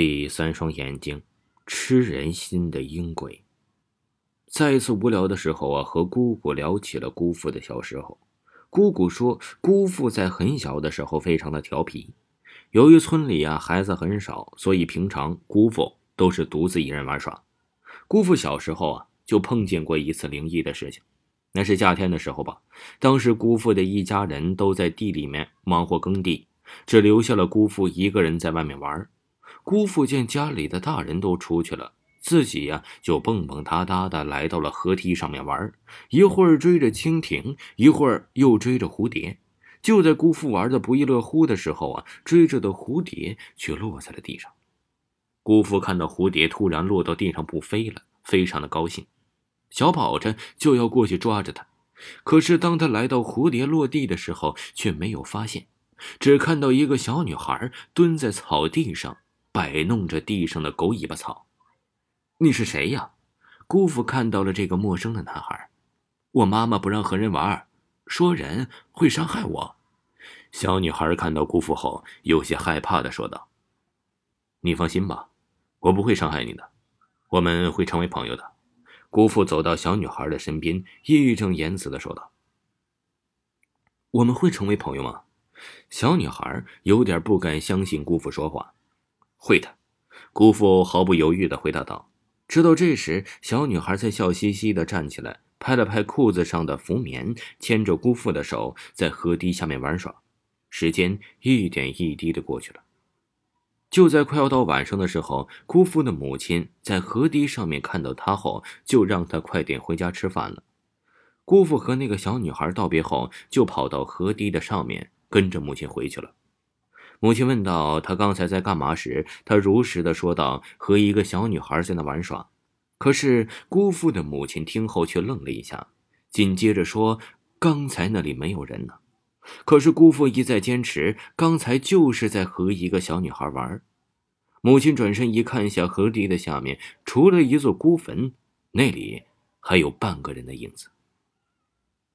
第三双眼睛，吃人心的阴鬼。在一次无聊的时候啊，和姑姑聊起了姑父的小时候。姑姑说，姑父在很小的时候非常的调皮。由于村里啊孩子很少，所以平常姑父都是独自一人玩耍。姑父小时候啊就碰见过一次灵异的事情。那是夏天的时候吧，当时姑父的一家人都在地里面忙活耕地，只留下了姑父一个人在外面玩。姑父见家里的大人都出去了，自己呀就蹦蹦哒哒的来到了河堤上面玩，一会儿追着蜻蜓，一会儿又追着蝴蝶。就在姑父玩的不亦乐乎的时候啊，追着的蝴蝶却落在了地上。姑父看到蝴蝶突然落到地上不飞了，非常的高兴，小跑着就要过去抓着它。可是当他来到蝴蝶落地的时候，却没有发现，只看到一个小女孩蹲在草地上。摆弄着地上的狗尾巴草，你是谁呀？姑父看到了这个陌生的男孩。我妈妈不让和人玩，说人会伤害我。小女孩看到姑父后，有些害怕的说道：“你放心吧，我不会伤害你的，我们会成为朋友的。”姑父走到小女孩的身边，义正言辞的说道：“我们会成为朋友吗？”小女孩有点不敢相信姑父说话。会的，姑父毫不犹豫的回答道。直到这时，小女孩才笑嘻嘻的站起来，拍了拍裤子上的浮棉，牵着姑父的手在河堤下面玩耍。时间一点一滴的过去了。就在快要到晚上的时候，姑父的母亲在河堤上面看到他后，就让他快点回家吃饭了。姑父和那个小女孩道别后，就跑到河堤的上面，跟着母亲回去了。母亲问道：“他刚才在干嘛？”时，他如实的说道：“和一个小女孩在那玩耍。”可是姑父的母亲听后却愣了一下，紧接着说：“刚才那里没有人呢。”可是姑父一再坚持，刚才就是在和一个小女孩玩。母亲转身一看，下河堤的下面，除了一座孤坟，那里还有半个人的影子。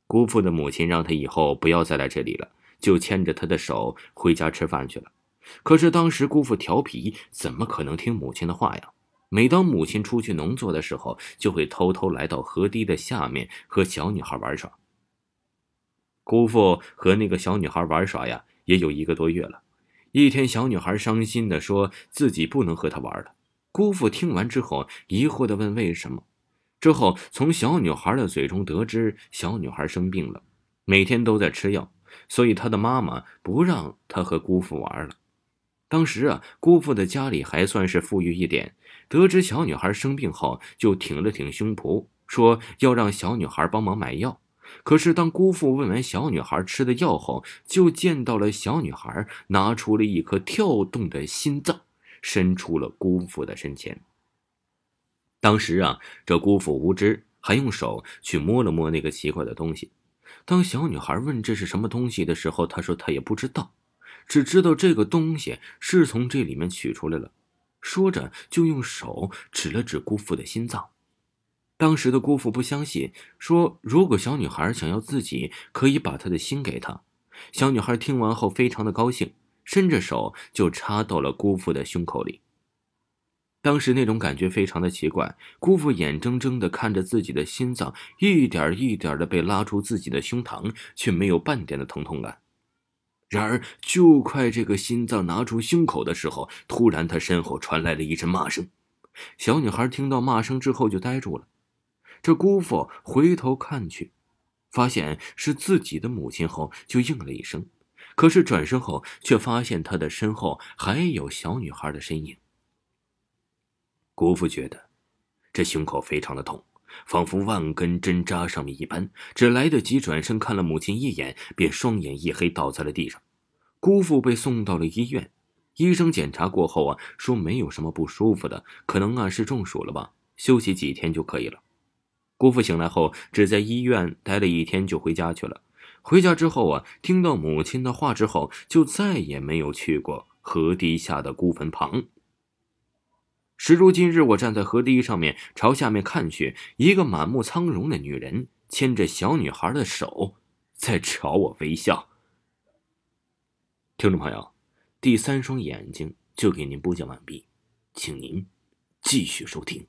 姑父的母亲让他以后不要再来这里了。就牵着他的手回家吃饭去了。可是当时姑父调皮，怎么可能听母亲的话呀？每当母亲出去农作的时候，就会偷偷来到河堤的下面和小女孩玩耍。姑父和那个小女孩玩耍呀，也有一个多月了。一天，小女孩伤心的说自己不能和他玩了。姑父听完之后，疑惑的问为什么。之后从小女孩的嘴中得知，小女孩生病了，每天都在吃药。所以他的妈妈不让他和姑父玩了。当时啊，姑父的家里还算是富裕一点。得知小女孩生病后，就挺了挺胸脯，说要让小女孩帮忙买药。可是当姑父问完小女孩吃的药后，就见到了小女孩拿出了一颗跳动的心脏，伸出了姑父的身前。当时啊，这姑父无知，还用手去摸了摸那个奇怪的东西。当小女孩问这是什么东西的时候，她说她也不知道，只知道这个东西是从这里面取出来了。说着就用手指了指姑父的心脏。当时的姑父不相信，说如果小女孩想要自己，可以把她的心给她。小女孩听完后非常的高兴，伸着手就插到了姑父的胸口里。当时那种感觉非常的奇怪，姑父眼睁睁的看着自己的心脏一点一点的被拉出自己的胸膛，却没有半点的疼痛感。然而，就快这个心脏拿出胸口的时候，突然他身后传来了一阵骂声。小女孩听到骂声之后就呆住了。这姑父回头看去，发现是自己的母亲后，就应了一声。可是转身后，却发现他的身后还有小女孩的身影。姑父觉得，这胸口非常的痛，仿佛万根针扎上面一般。只来得及转身看了母亲一眼，便双眼一黑，倒在了地上。姑父被送到了医院，医生检查过后啊，说没有什么不舒服的，可能啊是中暑了吧，休息几天就可以了。姑父醒来后，只在医院待了一天，就回家去了。回家之后啊，听到母亲的话之后，就再也没有去过河堤下的孤坟旁。时如今日，我站在河堤上面，朝下面看去，一个满目苍容的女人牵着小女孩的手，在朝我微笑。听众朋友，第三双眼睛就给您播讲完毕。请您继续收听。